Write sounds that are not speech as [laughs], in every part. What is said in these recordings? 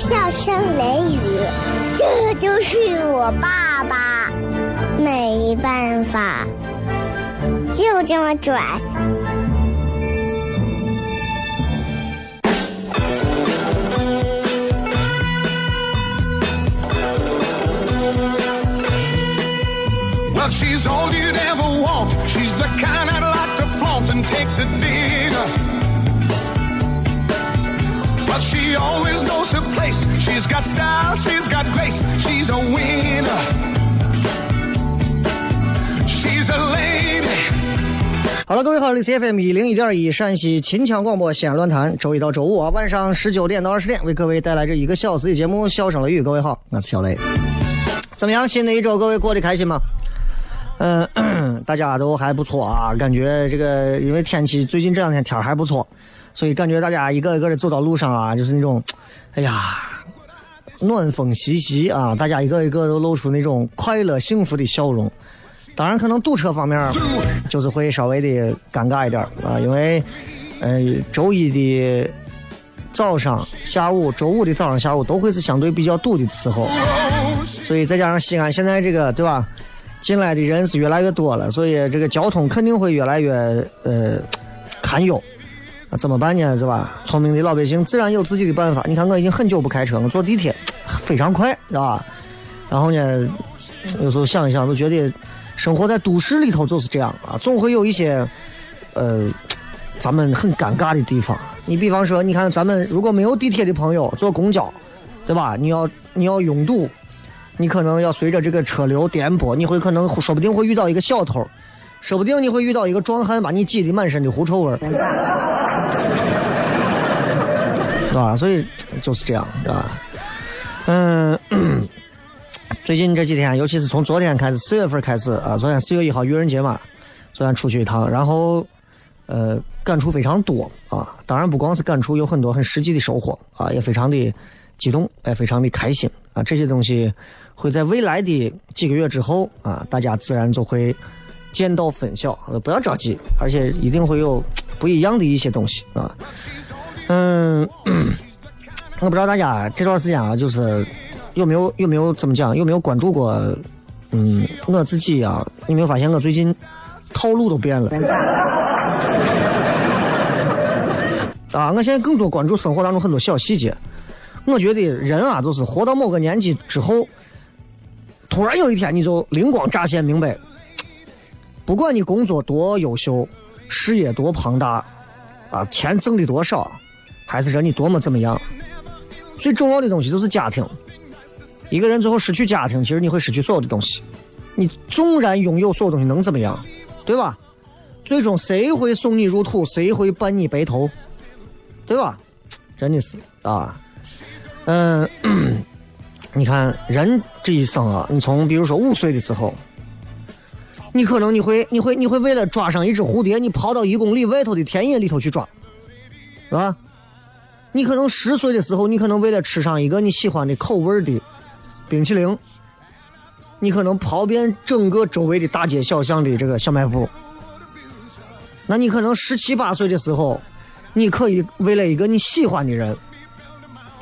笑声雷雨，这就是我爸爸，没办法，就这么拽。Well, she's all you'd ever want. She's the kind I'd like to flaunt and take to dinner. But she always knows her place. She's got style, she's got grace. She's a winner. She's a lady. 好了，各位好，这里是 FM 一零一点一陕西秦腔广播西安论坛，周一到周五啊晚上十九点到二十点为各位带来这一个小时的节目《笑声雷雨》。各位好，我是小雷。怎么样？新的一周各位过得开心吗？嗯、大家都还不错啊，感觉这个因为天气最近这两天天儿还不错，所以感觉大家一个一个的走到路上啊，就是那种，哎呀，暖风习习啊，大家一个一个都露出那种快乐幸福的笑容。当然，可能堵车方面就是会稍微的尴尬一点啊，因为呃周一的早上、下午，周五的早上、下午都会是相对比较堵的时候，所以再加上西安现在这个对吧，进来的人是越来越多了，所以这个交通肯定会越来越呃堪忧。那怎么办呢？是吧？聪明的老百姓自然有自己的办法。你看，我已经很久不开车，我坐地铁非常快，是吧？然后呢，有时候想一想，都觉得生活在都市里头就是这样啊，总会有一些呃咱们很尴尬的地方。你比方说，你看咱们如果没有地铁的朋友坐公交，对吧？你要你要拥堵，你可能要随着这个车流颠簸，你会可能说不定会遇到一个小偷，说不定你会遇到一个壮汉把你挤得满身的狐臭味。对 [laughs] 吧？所以就是这样，是吧？嗯，最近这几天，尤其是从昨天开始，四月份开始啊，昨天四月一号愚人节嘛，昨天出去一趟，然后呃，感触非常多啊。当然不光是感触，有很多很实际的收获啊，也非常的激动，也非常的开心啊。这些东西会在未来的几个月之后啊，大家自然就会见到分晓。呃不要着急，而且一定会有不一样的一些东西啊。嗯，我不知道大家这段时间啊，就是有没有有没有怎么讲，有没有关注过？嗯，我自己啊，你没有发现我最近套路都变了？[laughs] 啊，我现在更多关注生活当中很多小细节。我觉得人啊，就是活到某个年纪之后，突然有一天你就灵光乍现，明白，不管你工作多优秀，事业多庞大，啊，钱挣的多少。还是说你多么怎么样，最重要的东西就是家庭。一个人最后失去家庭，其实你会失去所有的东西。你纵然拥有所有东西，能怎么样？对吧？最终谁会送你入土？谁会伴你白头？对吧？真的是啊，嗯，[clears throat] 你看人这一生啊，你从比如说五岁的时候，你可能你会你会你会为了抓上一只蝴蝶，你跑到一公里外头的田野里头去抓，是吧？你可能十岁的时候，你可能为了吃上一个你喜欢的口味的冰淇淋，你可能跑遍整个周围的大街小巷的这个小卖部。那你可能十七八岁的时候，你可以为了一个你喜欢的人，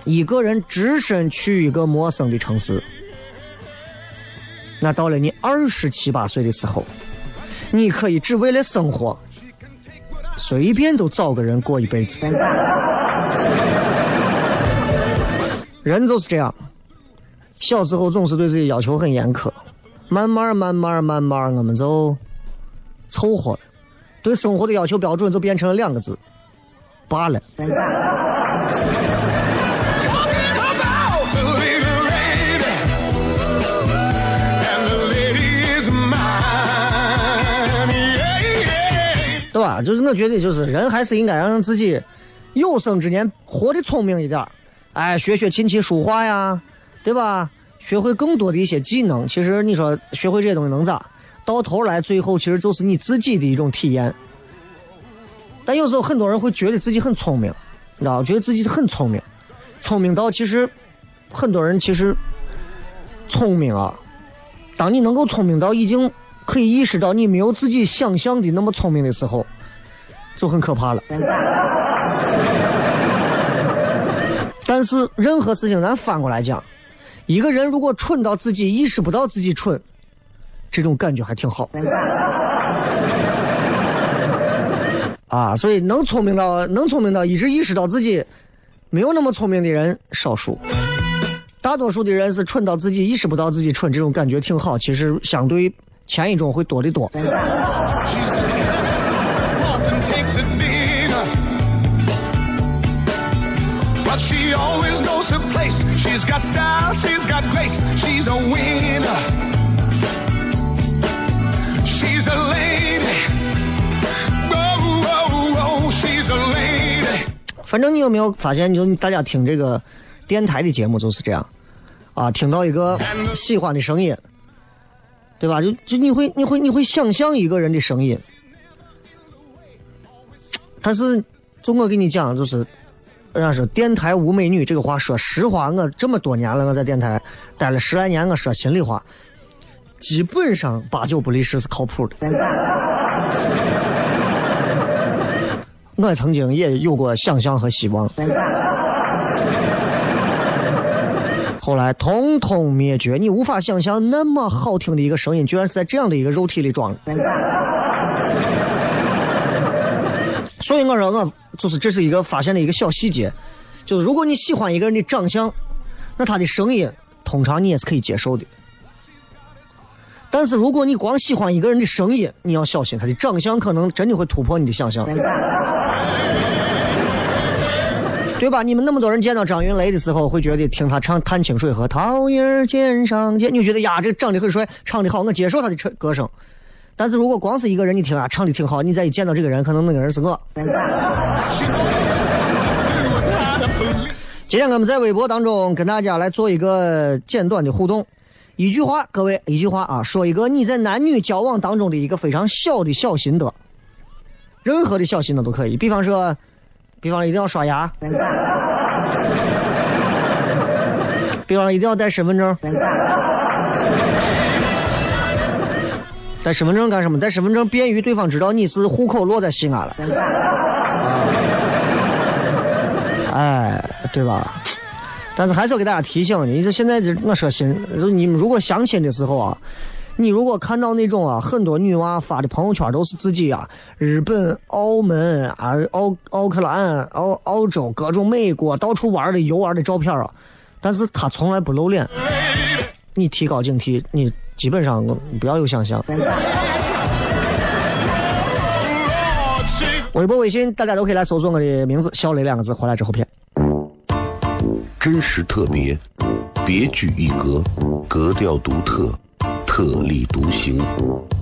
一个人只身去一个陌生的城市，那到了你二十七八岁的时候，你可以只为了生活，随便都找个人过一辈子。[laughs] 人就是这样，小时候总是对自己要求很严苛，慢慢慢慢慢慢，我们就凑合了，对生活的要求标准就变成了两个字：罢了。就是我觉得，就是人还是应该让自己有生之年活得聪明一点儿，哎，学学琴棋书画呀，对吧？学会更多的一些技能。其实你说学会这些东西能咋？到头来，最后其实就是你自己的一种体验。但有时候很多人会觉得自己很聪明，你知道，觉得自己是很聪明，聪明到其实很多人其实聪明啊。当你能够聪明到已经可以意识到你没有自己想象的那么聪明的时候，就很可怕了。但是任何事情咱反过来讲，一个人如果蠢到自己意识不到自己蠢，这种感觉还挺好。啊，所以能聪明到能聪明到一直意识到自己没有那么聪明的人少数，大多数的人是蠢到自己意识不到自己蠢，这种感觉挺好。其实相对前一种会多得多。She's got style, she's got grace. She's a winner. She's a lady. Oh, oh, oh, she's a lady. 反正你有没有发现，就大家听这个电台的节目就是这样，啊，听到一个喜欢的声音，对吧？就就你会你会你会想象一个人的声音，但是就我跟你讲，就是人家说电台无美女这个话，说实话，我这么多年了，我在电台待了十来年，我说心里话，基本上八九不离十是靠谱的。[laughs] 我曾经也有过想象和希望，后来通通灭绝。你无法想象那么好听的一个声音，居然是在这样的一个肉体里装的。所以我说我就是这是一个发现的一个小细节，就是如果你喜欢一个人的长相，那他的声音通常你也是可以接受的。但是如果你光喜欢一个人的声音，你要小心他的长相可能真的会突破你的想象，对吧？你们那么多人见到张云雷的时候，会觉得听他唱《探清水河》“桃叶儿尖上尖”，你就觉得呀，这长得很帅，唱的好，我接受他的唱歌声。但是如果光是一个人，你听啊，唱的挺好，你再一见到这个人，可能那个人是我。今天我们在微博当中跟大家来做一个简短的互动，一句话，各位一句话啊，说一个你在男女交往当中的一个非常小的小心得，任何的小心得都可以，比方说，比方一定要刷牙，[laughs] 比方一定要带身份证，带身份证干什么？带身份证便于对方知道你是户口落在西安了。[laughs] 哎，对吧？但是还是要给大家提醒你，就现在这我说心，就你们如果相亲的时候啊，你如果看到那种啊，很多女娃发的朋友圈都是自己啊，日本、澳门啊、奥奥克兰、澳澳洲各种美国到处玩的游玩的照片啊，但是她从来不露脸，你提高警惕，你基本上不要有想象。微博、微信大家都可以来搜索我的名字“小雷”两个字，回来之后骗。真实特别，别具一格，格调独特，特立独行，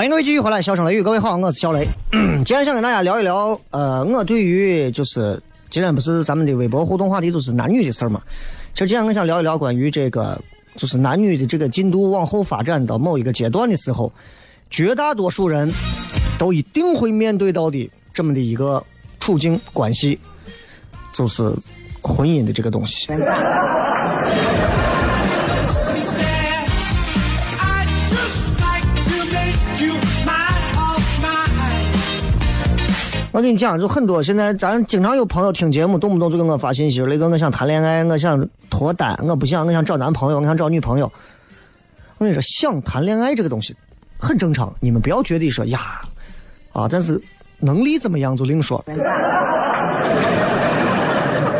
欢迎各位继续回来，笑声雷雨，各位好，我是小雷。[clears throat] 今天想跟大家聊一聊，呃，我对于就是今天不是咱们的微博互动话题，就是男女的事儿嘛。其实今天我想聊一聊关于这个，就是男女的这个进度往后发展到某一个阶段的时候，绝大多数人都一定会面对到的这么的一个处境关系，就是婚姻的这个东西。我跟你讲，就很多现在咱经常有朋友听节目，动不动就给我发信息，雷哥，我想谈恋爱，我想脱单，我不想，我想找男朋友，我想找女朋友。我跟你说，想谈恋爱这个东西很正常，你们不要觉得说呀啊，但是能力怎么样就另说。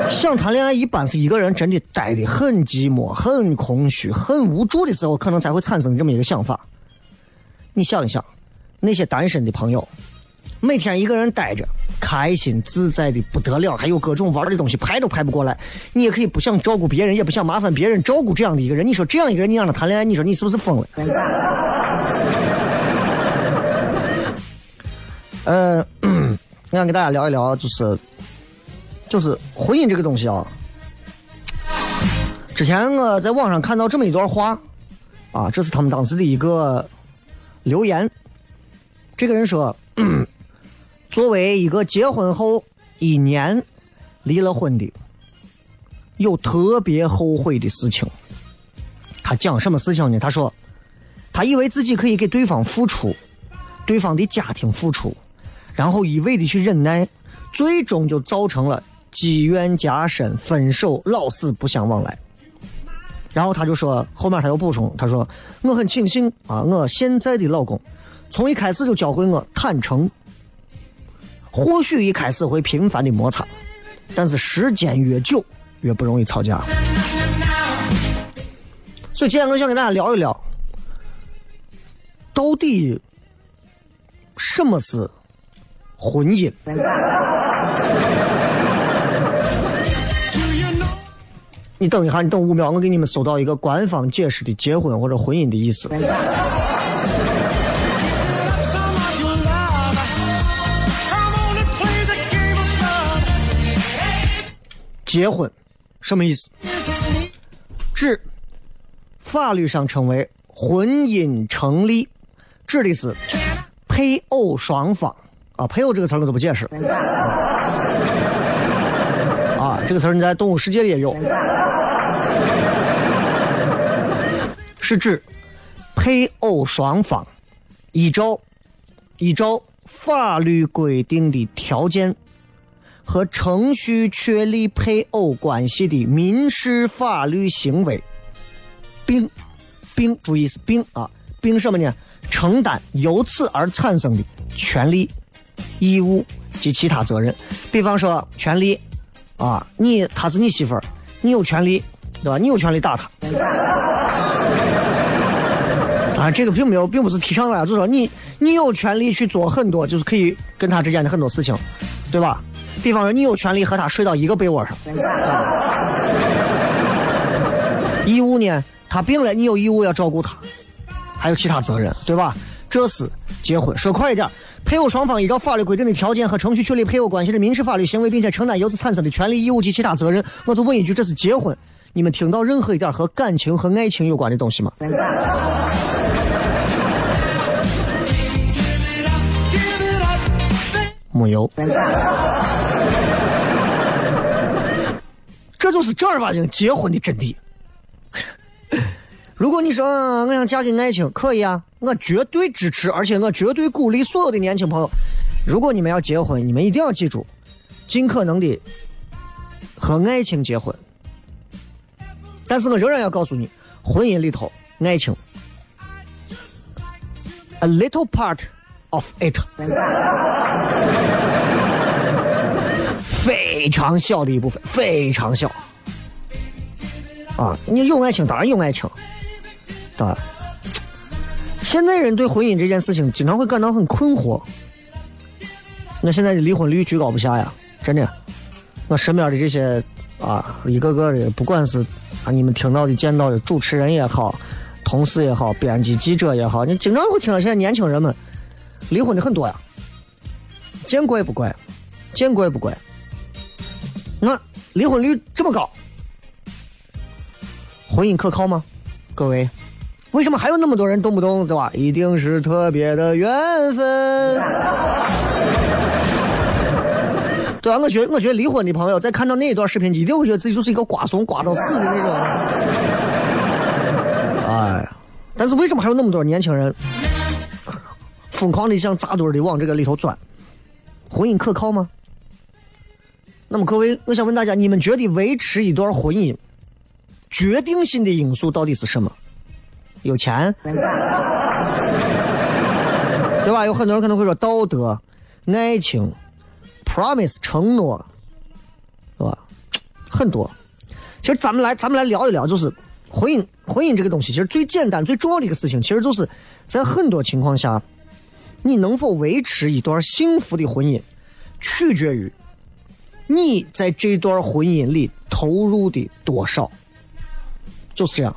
想谈恋爱一般是一个人真的待得很寂寞、很空虚、很无助的时候，可能才会产生这么一个想法。你想一想，那些单身的朋友，每天一个人待着，开心自在的不得了，还有各种玩的东西，排都排不过来。你也可以不想照顾别人，也不想麻烦别人照顾这样的一个人。你说这样一个人，你让他谈恋爱，你说你是不是疯了？呃，[coughs] 我想跟大家聊一聊，就是就是婚姻这个东西啊。之前我在网上看到这么一段话，啊，这是他们当时的一个留言。这个人说，作为一个结婚后一年离了婚的，有特别后悔的事情。他讲什么事情呢？他说，他以为自己可以给对方付出，对方的家庭付出，然后一味的去忍耐，最终就造成了积怨加深，分手老死不相往来。然后他就说，后面他又补充，他说：“我很庆幸啊，我现在的老公从一开始就教会我坦诚。或许一开始会频繁的摩擦，但是时间越久越不容易吵架。所以今天我想跟大家聊一聊，到底什么是婚姻？你等一下，你等五秒，我给你们搜到一个官方解释的结婚或者婚姻的意思。结婚什么意思？指法律上称为婚姻成立，指的是配偶双方。啊，配偶这个词我就不解释。[laughs] 啊，这个词你在动物世界里也有，是指配偶双方依照依照法律规定的条件和程序确立配偶关系的民事法律行为，并并注意是并啊，并什么呢？承担由此而产生的权利、义务及其他责任。比方说，权利啊，你她是你媳妇儿，你有权利，对吧？你有权利打她。啊，这个并没有，并不是提倡大家，就说你你有权利去做很多，就是可以跟他之间的很多事情，对吧？比方说，你有权利和他睡到一个被窝上。义务呢，他病了，你有义务要照顾他，还有其他责任，对吧？这是结婚。说快一点，配偶双方依照法律规定的条件和程序确立配偶关系的民事法律行为，并且承担由此产生的权利义务及其他责任。我就问一句，这是结婚？你们听到任何一点和感情和爱情有关的东西吗？[laughs] 没有。就是正儿八经结婚的真谛。[laughs] 如果你说我想嫁给爱情，可以啊，我绝对支持，而且我绝对鼓励所有的年轻朋友，如果你们要结婚，你们一定要记住，尽可能的和爱情结婚。但是我仍然要告诉你，婚姻里头爱情，a little part of it，非常小的一部分，非常小。啊，你有爱情，当然有爱情，对？现在人对婚姻这件事情经常会感到很困惑。那现在的离婚率居高不下呀，真的。我身边的这些啊，一个个的，不管是啊你们听到的、见到的主持人也好，同事也好，编辑、记者也好，你经常会听到现在年轻人们离婚的很多呀。见怪不怪，见怪不怪。离婚率这么高，婚姻可靠吗？各位，为什么还有那么多人动不动对吧？一定是特别的缘分。[laughs] 对啊，我觉得我觉得离婚的朋友在看到那一段视频，一定会觉得自己就是一个瓜怂，瓜到死的那种。[laughs] 哎，但是为什么还有那么多年轻人 [laughs] 疯狂的像扎堆的往这个里头钻？婚姻可靠吗？那么各位，我想问大家，你们觉得维持一段婚姻决定性的因素到底是什么？有钱，[laughs] 对吧？有很多人可能会说道德、爱情、promise 承诺，是吧？很多。其实咱们来，咱们来聊一聊，就是婚姻，婚姻这个东西，其实最简单、最重要的一个事情，其实就是在很多情况下，你能否维持一段幸福的婚姻，取决于你在这段婚姻里投入的多少。就是这样。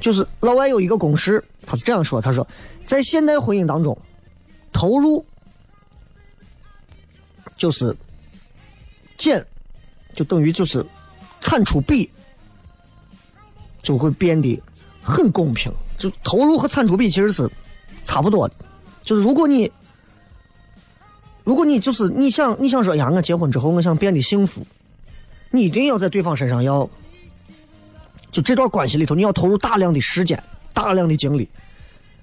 就是老外有一个公式，他是这样说：他说，在现代婚姻当中，投入就是减，就等于就是产出比就会变得很公平。就投入和产出比其实是差不多的。就是如果你如果你就是你想你想说呀，我结婚之后我想变得幸福，你一定要在对方身上要。就这段关系里头，你要投入大量的时间、大量的精力，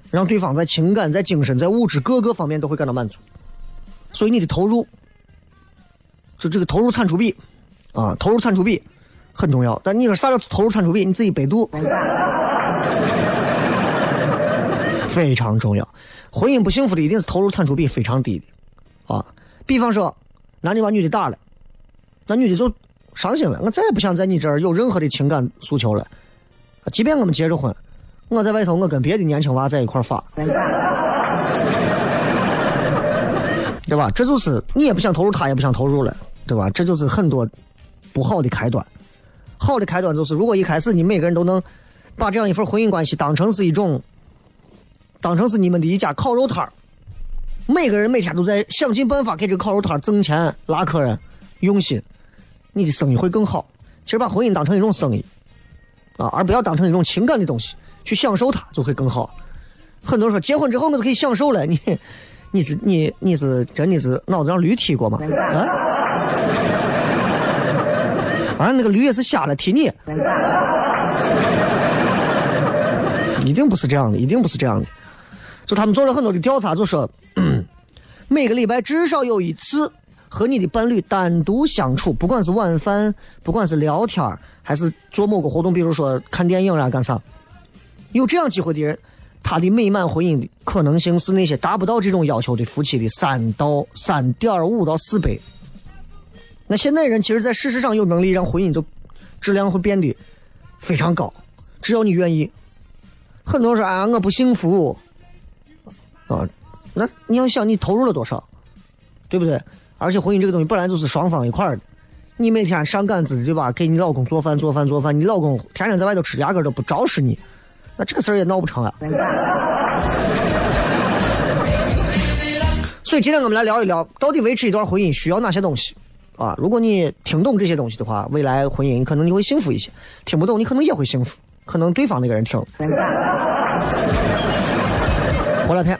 让对方在情感、在精神、在物质各个方面都会感到满足。所以你的投入，就这个投入产出比，啊，投入产出比很重要。但你说啥叫投入产出比？你自己百度，[laughs] 非常重要。[laughs] 婚姻不幸福的一定是投入产出比非常低的，啊，比方说男的把女的打了，那女的就。伤心了，我再也不想在你这儿有任何的情感诉求了。即便我们结着婚，我在外头我跟别的年轻娃在一块儿发，对吧？这就是你也不想投入，他也不想投入了，对吧？这就是很多不好的开端。好的开端就是，如果一开始你每个人都能把这样一份婚姻关系当成是一种，当成是你们的一家烤肉摊儿，每个人每天都在想尽办法给这个烤肉摊挣钱、拉客人，用心。你的生意会更好。其实把婚姻当成一种生意，啊，而不要当成一种情感的东西去享受它，就会更好。很多人说结婚之后我就可以享受了，你你是你你是真的是脑子让驴踢过吗？啊？[laughs] 啊，那个驴也是瞎了踢你？一定不是这样的，一定不是这样的。就他们做了很多的调查，就说每个礼拜至少有一次。和你的伴侣单独相处，不管是晚饭，不管是聊天还是做某个活动，比如说看电影啊，干啥，有这样机会的人，他的美满婚姻的可能性是那些达不到这种要求的夫妻的三到三点五到四倍。那现代人其实，在事实上有能力让婚姻就质量会变得非常高，只要你愿意。很多人说啊，我不幸福啊，那你要想你投入了多少，对不对？而且婚姻这个东西本来就是双方一块儿的，你每天上杆子对吧？给你老公做饭做饭做饭，你老公天天在外头吃，压根都不招使你，那这个事儿也闹不成啊。所以今天我们来聊一聊，到底维持一段婚姻需要哪些东西啊？如果你听懂这些东西的话，未来婚姻可能你会幸福一些；听不懂，你可能也会幸福，可能对方那个人听了。回来片，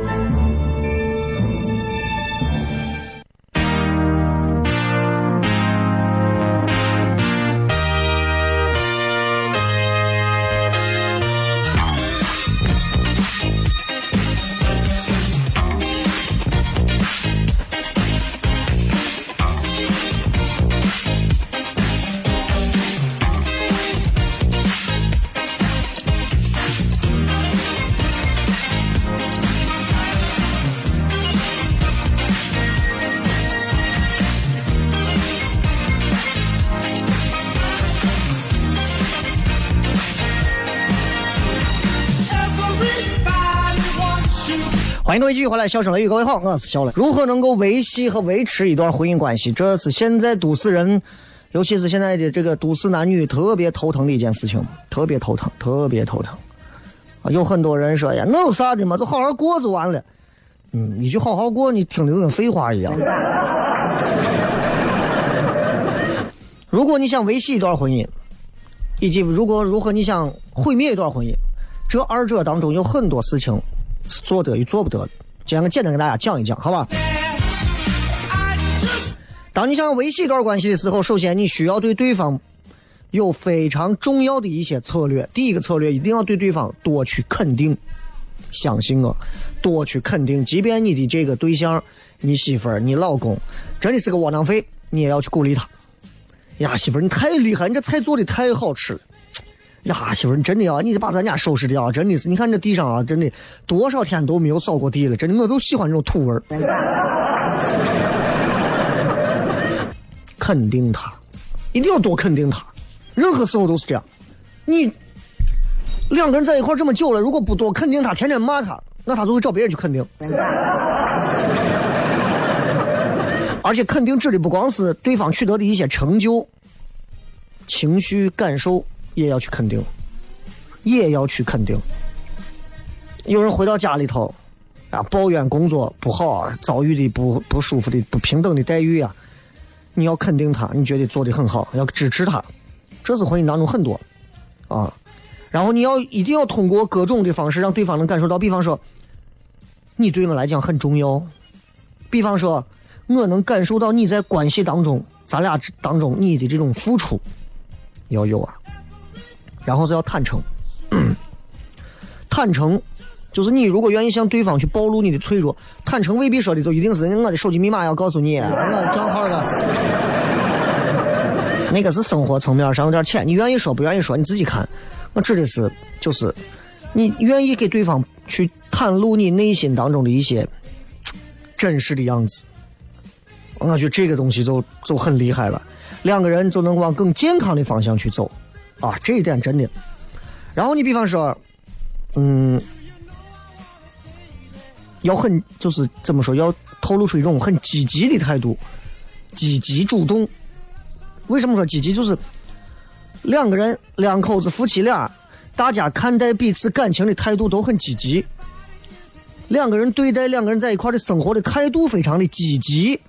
欢迎各位继续回来，笑声雷雨，各位好，我是小雷。如何能够维系和维持一段婚姻关系，这是现在都市人，尤其是现在的这个都市男女特别头疼的一件事情，特别头疼，特别头疼。啊，有很多人说呀，那有啥的嘛，就好好过就完了。嗯，你就好好过，你听着跟废话一样。如果你想维系一段婚姻，以及如果如何你想毁灭一段婚姻，这二者当中有很多事情是做得与做不得的。今天我简单给大家讲一讲，好吧？当你想维系一段关系的时候，首先你需要对对方有非常重要的一些策略。第一个策略，一定要对对方多去肯定。相信我，多去肯定，即便你的这个对象、你媳妇、你老公真的是个窝囊废，你也要去鼓励他。呀，媳妇，你太厉害，你这菜做的太好吃了。呀，媳妇，你真的啊，你得把咱家收拾的啊，真的是，你看这地上啊，真的多少天都没有扫过地了，真的，我就喜欢这种土味儿。肯定他，一定要多肯定他，任何时候都是这样。你两个人在一块这么久了，如果不多肯定他，天天骂他，那他就会找别人去肯定。而且肯定指的不光是对方取得的一些成就、情绪感受，也要去肯定，也要去肯定。有人回到家里头，啊，抱怨工作不好啊，遭遇的不不舒服的不平等的待遇啊，你要肯定他，你觉得做的很好，要支持他，这是婚姻当中很多啊。然后你要一定要通过各种的方式让对方能感受到，比方说，你对我来讲很重要，比方说，我能感受到你在关系当中，咱俩当中你的这种付出要有啊。然后是要坦诚，[clears throat] 坦诚就是你如果愿意向对方去暴露你的脆弱，坦诚未必说的就一定是我的手机密码要告诉你，我的账号了。[laughs] 那个是生活层面上有点浅，你愿意说不愿意说你自己看。我指的是，就是你愿意给对方去袒露你内心当中的一些 [tsk] 真实的样子，我觉得这个东西就就很厉害了，两个人就能往更健康的方向去走啊，这一点真的。然后你比方说，嗯，要很就是怎么说，要透露出一种很积极的态度，积极主动为什么说积极？就是两个人两口子夫妻俩，大家看待彼此感情的态度都很积极。两个人对待两个人在一块的生活的态度非常的积极，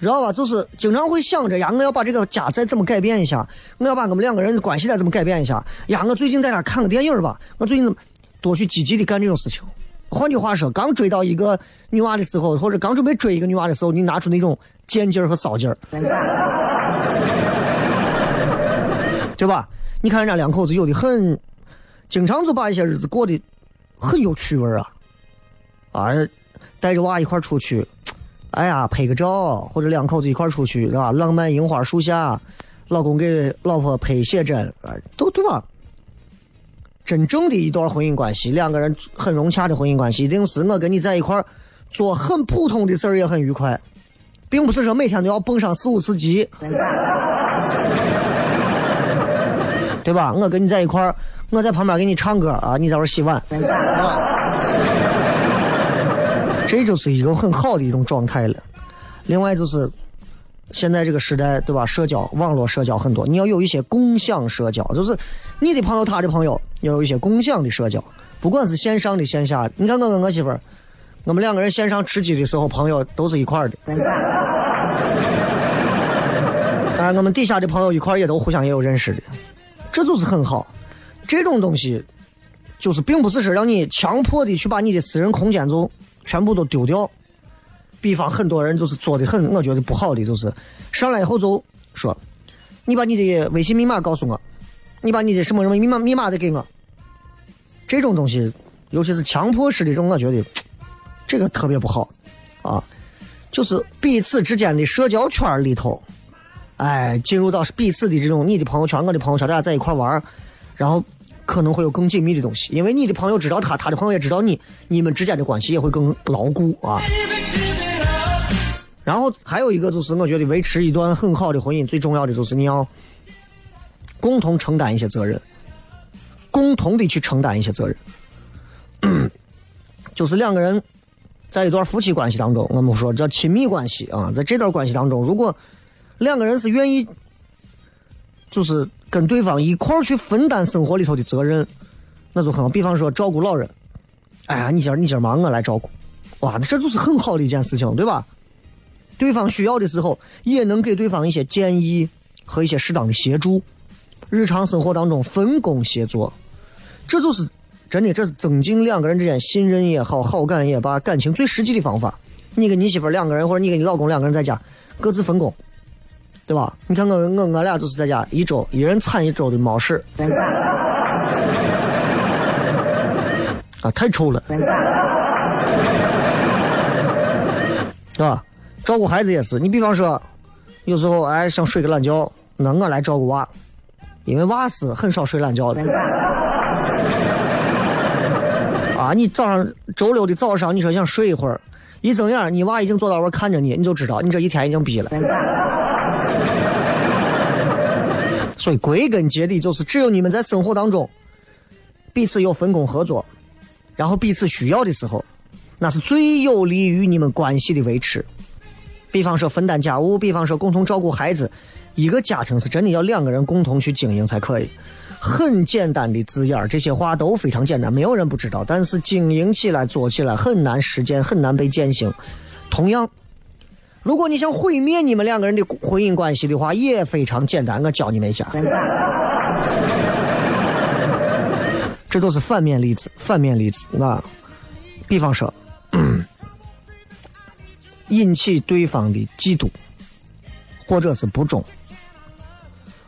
知道吧？就是经常会想着呀，我要把这个家再怎么改变一下，我要把我们两个人的关系再怎么改变一下。呀，我最近带他看个电影吧，我最近怎么多去积极的干这种事情。换句话说，刚追到一个女娃的时候，或者刚准备追一个女娃的时候，你拿出那种贱劲儿和骚劲儿，对吧？你看人家两口子有的很，经常就把一些日子过得很有趣味啊，啊，带着娃一块出去，哎呀，拍个照，或者两口子一块儿出去，是吧？浪漫樱花树下，老公给老婆拍写真，啊，都对吧？真正的一段婚姻关系，两个人很融洽的婚姻关系，一定是我跟你在一块儿做很普通的事儿也很愉快，并不是说每天都要蹦上四五次级，[laughs] 对吧？我跟你在一块儿，我在旁边给你唱歌啊，你在这儿洗碗啊，[laughs] 这就是一个很好的一种状态了。另外就是现在这个时代，对吧？社交网络社交很多，你要有一些共享社交，就是你的朋友他的朋友要有一些共享的社交，不管是线上的线下。你看我跟我媳妇儿，我们两个人线上吃鸡的时候，朋友都是一块儿的。啊，我们底下的朋友一块儿也都互相也有认识的，这就是很好。这种东西就是并不是说让你强迫的去把你的私人空间就全部都丢掉。比方很多人就是做的很，我觉得不好的就是上来以后就说，你把你的微信密码告诉我，你把你的什么什么密码密码再给我。这种东西，尤其是强迫式的这种，我觉得这个特别不好啊。就是彼此之间的社交圈里头，哎，进入到彼此的这种你的朋友圈、我的朋友圈，大家在一块玩，然后可能会有更紧密的东西，因为你的朋友知道他，他的朋友也知道你，你们之间的关系也会更牢固啊。然后还有一个就是，我觉得维持一段很好的婚姻，最重要的就是你要共同承担一些责任，共同的去承担一些责任。[clears throat] 就是两个人在一段夫妻关系当中，我们说叫亲密关系啊，在这段关系当中，如果两个人是愿意，就是跟对方一块儿去分担生活里头的责任，那就很好。比方说照顾老人，哎呀，你今儿你今儿忙，我来照顾，哇，这就是很好的一件事情，对吧？对方需要的时候，也能给对方一些建议和一些适当的协助。日常生活当中分工协作，这就是真的，这是增进两个人之间信任也好、好感也罢、感情最实际的方法。你跟你媳妇两个人，或者你跟你老公两个人在家，各自分工，对吧？你看我我我俩就是在家一周一人铲一周的猫屎，[laughs] 啊，太臭了，是吧？照顾孩子也是，你比方说，有时候哎想睡个懒觉，那我来照顾娃，因为娃是很少睡懒觉的。[laughs] 啊，你早上周六的早上，你说想睡一会儿，一睁眼，你娃已经坐到那看着你，你就知道你这一天已经逼了。所以归根结底就是，只有你们在生活当中彼此有分工合作，然后彼此需要的时候，那是最有利于你们关系的维持。比方说分担家务，比方说共同照顾孩子，一个家庭是真的要两个人共同去经营才可以。很简单的字眼儿，这些话都非常简单，没有人不知道。但是经营起来、做起来很难实践，很难被践行。同样，如果你想毁灭你们两个人的婚姻关系的话，也非常简单，我教你们一下。这都是反面例子，反面例子啊。比方说。引起对方的嫉妒，或者是不忠。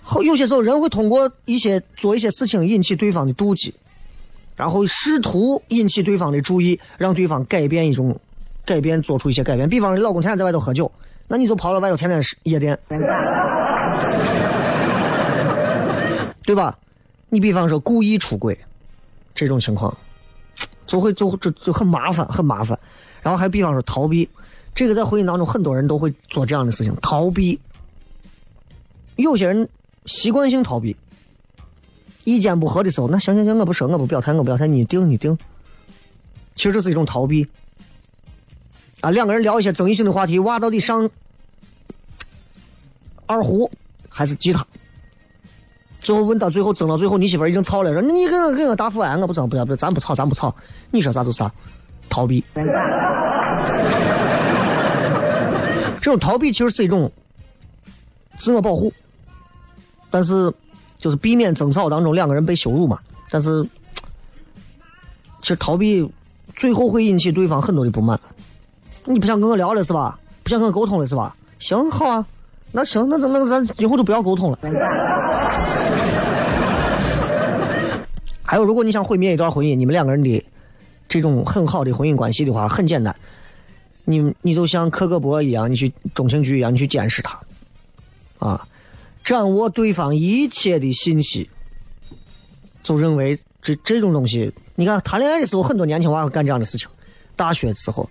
后有些时候人会通过一些做一些事情引起对方的妒忌，然后试图引起对方的注意，让对方改变一种改变，做出一些改变。比方，你老公天天在外头喝酒，那你就跑到外头天天夜店，[laughs] 对吧？你比方说故意出轨这种情况，就会就就就很麻烦，很麻烦。然后还比方说逃避。这个在婚姻当中，很多人都会做这样的事情，逃避。有些人习惯性逃避，意见不合的时候，那行行行，我不说，我不表态，我不表态，你定你定。其实这是一种逃避。啊，两个人聊一些争议性的话题，娃到底上二胡还是吉他？最后问到最后争到最后，你媳妇儿已经吵了，说你给我给我答复案，我不争，不要不要，咱不吵，咱不吵。你说啥就啥，逃避。这种逃避其实是一种自我保护，但是就是避免争吵当中两个人被羞辱嘛。但是其实逃避最后会引起对方很多的不满。你不想跟我聊了是吧？不想跟我沟通了是吧？行，好啊，那行，那咱那咱以后就不要沟通了。还有，如果你想毁灭一段婚姻，你们两个人的这种很好的婚姻关系的话，很简单，你你就像克格勃一样，你去中情局一样，你去监视他，啊，掌握对方一切的信息，就认为这这种东西，你看谈恋爱的时候，很多年轻娃会干这样的事情，大学的时候，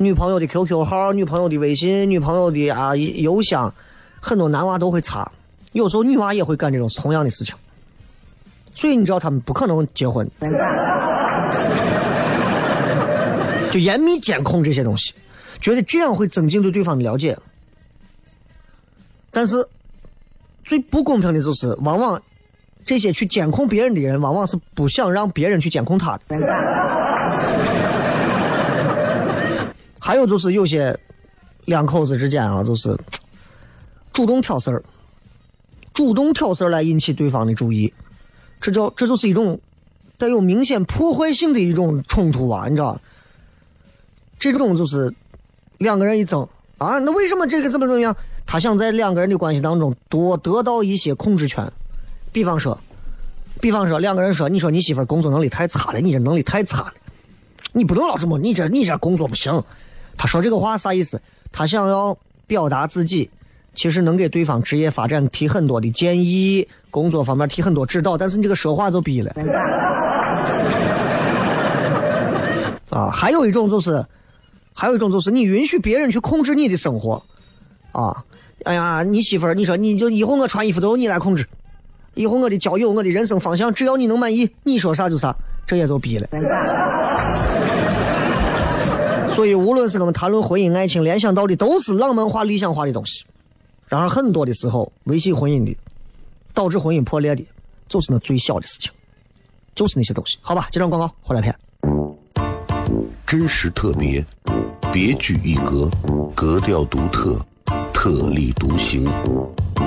女朋友的 QQ 号、女朋友的微信、女朋友的啊邮箱，很多男娃都会查，有时候女娃也会干这种同样的事情。所以你知道他们不可能结婚，[laughs] 就严密监控这些东西，觉得这样会增进对对方的了解。但是最不公平的就是，往往这些去监控别人的人，往往是不想让别人去监控他的。还有就是有些两口子之间啊，就是 [tsk] 主动挑事儿，主动挑事儿来引起对方的注意。这叫这就是一种带有明显破坏性的一种冲突啊！你知道，这种就是两个人一争啊，那为什么这个怎么怎么样？他想在两个人的关系当中多得到一些控制权。比方说，比方说两个人说：“你说你媳妇工作能力太差了，你这能力太差了，你不能老这么，你这你这工作不行。”他说这个话啥意思？他想要表达自己。其实能给对方职业发展提很多的建议，工作方面提很多指导，但是你这个说话就逼了。啊，还有一种就是，还有一种就是你允许别人去控制你的生活，啊，哎呀，你媳妇儿，你说你就以后我穿衣服都由你来控制，以后我的交友，我的人生方向，只要你能满意，你说啥就啥，这也就逼了。所以无论是我们谈论婚姻爱情，联想到的都是浪漫化、理想化的东西。然而，很多的时候，维系婚姻的，导致婚姻破裂的，就是那最小的事情，就是那些东西。好吧，接张广告，回来片。真实特别，别具一格，格调独特，特立独行，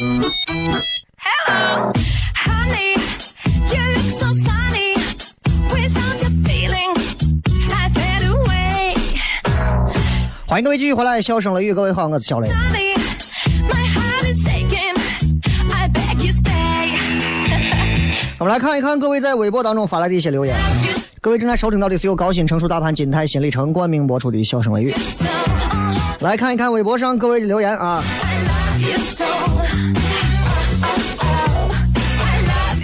Hello, honey, you look so sunny. Without your feeling, I fade away. 欢迎各位继续回来，笑声雷雨，各位好，我是小雷。我们来看一看各位在微博当中发来的一些留言。各位正在收听到的是由高新成熟大盘金泰新力城冠名播出的《笑声雷雨》。来看一看微博上各位的留言啊。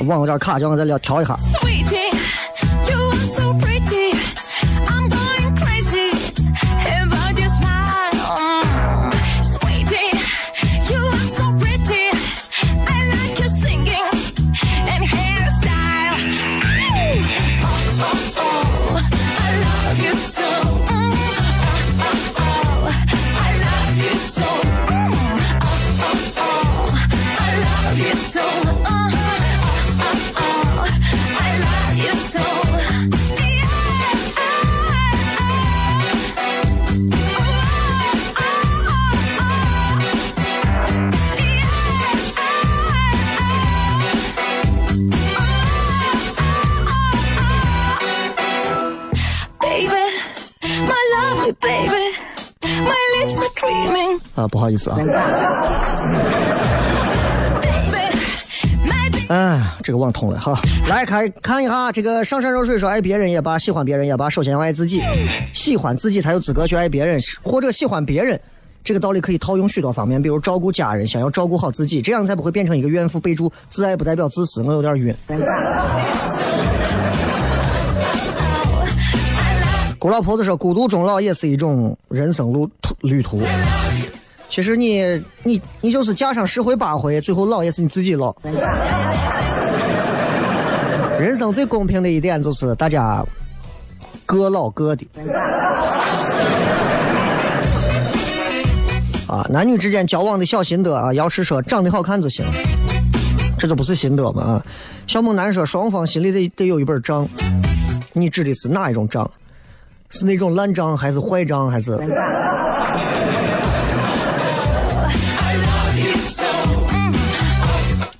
网有点卡，叫我再聊调一下。不好意思啊，哎，这个忘通了哈。来看看一下这个上善若水说爱别人也罢，喜欢别人也罢，首先要爱自己，喜欢自己才有资格去爱别人，或者喜欢别人。这个道理可以套用许多方面，比如照顾家人，想要照顾好自己，这样才不会变成一个怨妇。备注：自爱不代表自私。我有点晕。古老婆子说：“孤独终老也是一种人生路途旅途。其实你你你就是嫁上十回八回，最后老也是你自己老。人生最公平的一点就是大家各老各的。啊，男女之间交往的小心得啊，瑶池说长得好看就行，这就不是心得吗？啊，小猛男说双方心里得得有一本账，你指的是哪一种账？是那种烂账还是坏账还是？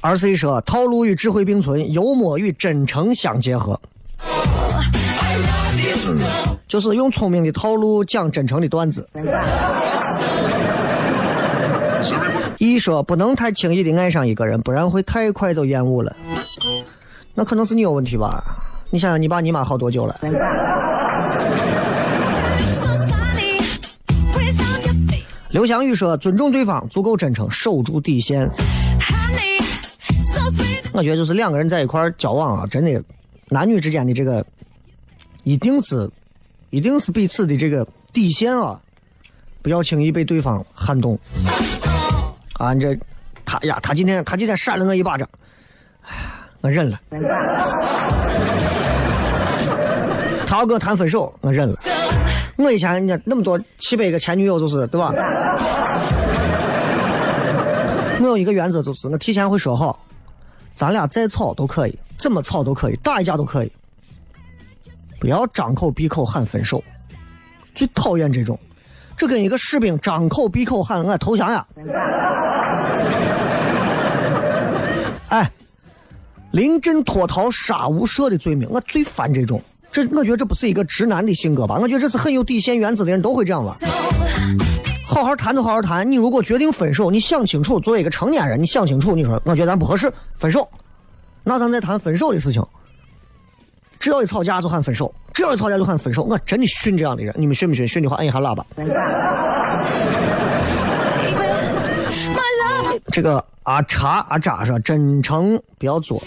二 C 说套路与智慧并存，幽默与真诚相结合。就是用聪明的套路讲真诚的段子。一说不能太轻易的爱上一个人，不然会太快就厌恶了。那可能是你有问题吧？你想想，你爸你妈好多久了？刘翔宇说尊重对方，足够真诚，守住底线。我觉得就是两个人在一块儿交往啊，真的，男女之间的这个，一定是，一定是彼此的这个底线啊，不要轻易被对方撼动。啊，你这，他呀，他今天他今天扇了我一巴掌，哎，我忍了。他要跟我谈分手，我忍了。我以前那那么多七百个前女友，就是对吧？我有一个原则，就是我提前会说好，咱俩再吵都可以，怎么吵都可以，打一架都可以，不要张口闭口喊分手，最讨厌这种，这跟一个士兵张口闭口喊我投降呀！哎，临阵脱逃、杀无赦的罪名，我最烦这种。这我觉得这不是一个直男的性格吧？我觉得这是很有底线原则的人都会这样吧。好好谈就好好谈。你如果决定分手，你想清楚，作为一个成年人，你想清楚，你说我觉得咱不合适，分手，那咱再谈分手的事情。只要一吵架就喊分手，只要一吵架就喊分手，我真的训这样的人，你们训不训？训的话按一下喇叭。这个阿茶阿渣说真诚不要作，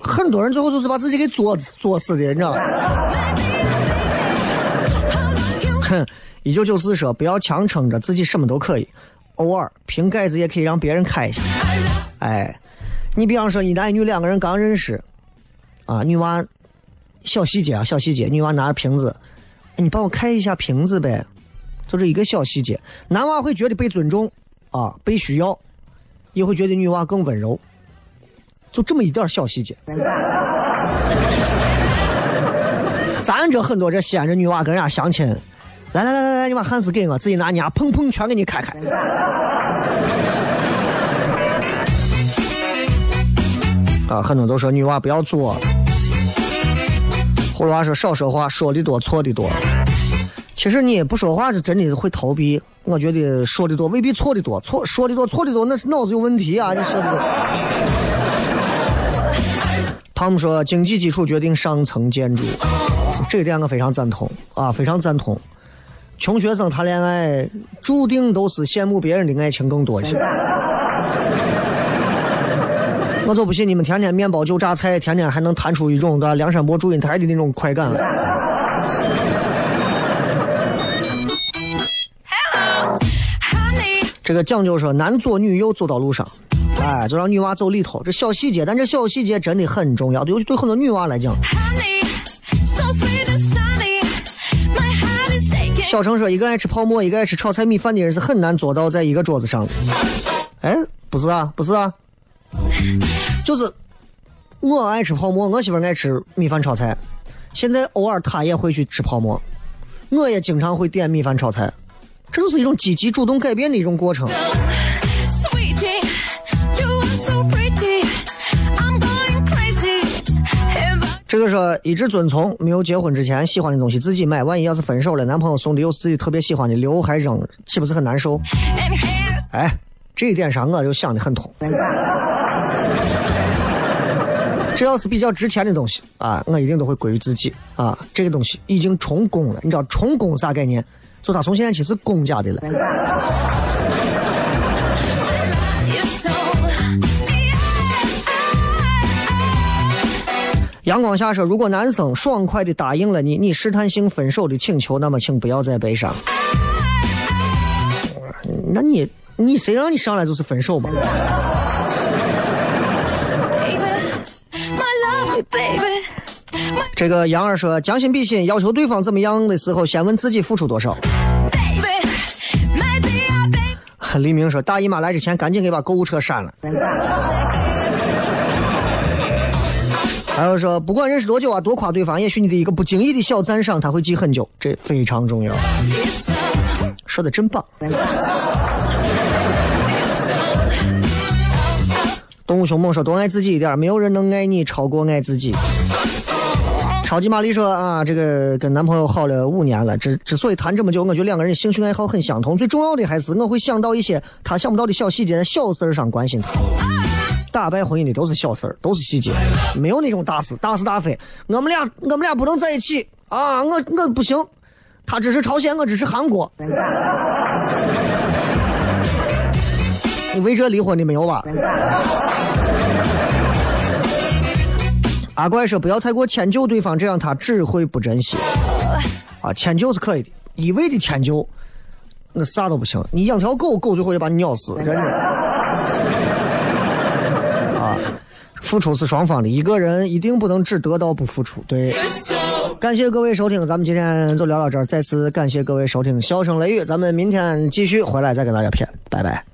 很多人最后就是把自己给作作死的，你知道吧？哼，一九九四说不要强撑着自己什么都可以，偶尔瓶盖子也可以让别人开一下。哎，你比方说一男一女两个人刚认识，啊，女娃小细节啊，小细节，女娃拿着瓶子，你帮我开一下瓶子呗，就这一个小细节，男娃会觉得被尊重啊，被需要，也会觉得女娃更温柔，就这么一点小细节。[laughs] 咱这很多这西安这女娃跟人家相亲，来来来来来，你把汉斯给我，自己拿你家砰砰全给你开开。啊，很多都说女娃不要作，葫芦娃说少说话，说的多错的多。其实你不说话，是真的会逃避。我觉得说的多未必错的多，错说的多错的多那是脑子有问题啊！你说的多。汤姆说，经济基础决定上层建筑，这一点我非常赞同啊，非常赞同。穷学生谈恋爱，注定都是羡慕别人的爱情更多一些。[laughs] 我就不信你们天天面包就榨菜，天天还能弹出一种对吧？梁山伯祝英台的那种快感来。honey 这个讲究说男左女右走到路上，哎，就让女娃走里头，这小细节，但这小细节真的很重要，尤其对很多女娃来讲。honey so 小程说，一个爱吃泡馍，一个爱吃炒菜米饭的人是很难做到在一个桌子上。哎，不是啊，不是啊，就是我爱吃泡馍，我媳妇爱吃米饭炒菜，现在偶尔她也会去吃泡馍，我也经常会点米饭炒菜，这就是一种积极主动改变的一种过程。Sweetie, you are so 这个说一直遵从，没有结婚之前喜欢的东西自己买，万一要是分手了，男朋友送的又是自己特别喜欢的，留还扔，岂不是很难受？[laughs] 哎，这一点上我就想的很通。[laughs] 只要是比较值钱的东西啊，我一定都会归于自己啊。这个东西已经充公了，你知道充公啥概念？就他从现在起是公家的了。阳光下说，如果男生爽快的答应了你你试探性分手的请求，那么请不要再悲伤。那你你谁让你上来就是分手吧？这个杨二说，将心比心，要求对方怎么样的时候，先问自己付出多少。黎明说，大姨妈来之前赶紧给把购物车删了。还有说，不管认识多久啊，多夸对方，也许你的一个不经意的小赞赏，他会记很久，这非常重要。说的真棒。动物凶猛说：“多爱自己一点，没有人能爱你超过爱自己。”超级玛丽说：“啊，这个跟男朋友好了五年了，之之所以谈这么久，我觉得两个人兴趣爱好很相同，最重要的还是我会想到一些他想不到的小细节，在小事儿上关心他。打败婚姻的都是小事儿，都是细节，没有那种大事大是大非。我们俩我们俩不能在一起啊！我我不行，他支持朝鲜，我支持韩国。你为这离婚的没有吧？阿怪说不要太过迁就对方，这样他只会不珍惜。啊，迁就是可以的，一味的迁就，那啥都不行。你养条狗，狗最后也把你咬死，真的。付出是双方的，一个人一定不能只得到不付出。对，感谢各位收听，咱们今天就聊到这儿。再次感谢各位收听《笑声雷雨》，咱们明天继续回来再给大家片，拜拜。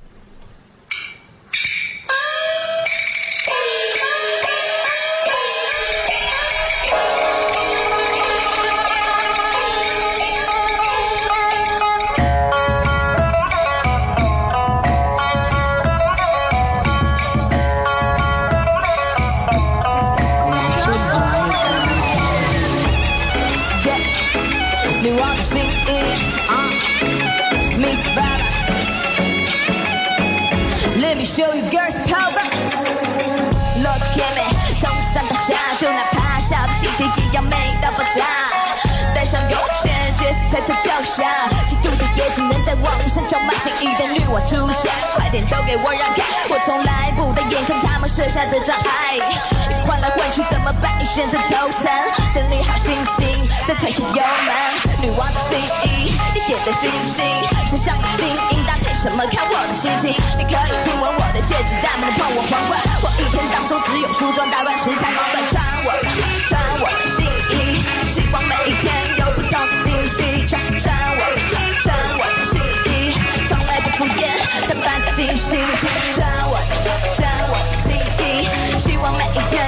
你可以亲吻我的戒指但不能碰我皇冠我一天当中只有梳妆打扮时才能乱穿我的穿我的新衣希望每一天有不同的惊喜穿穿我的穿穿我的新衣从来不敷衍打扮的精心穿穿我的穿我的新衣希望每一天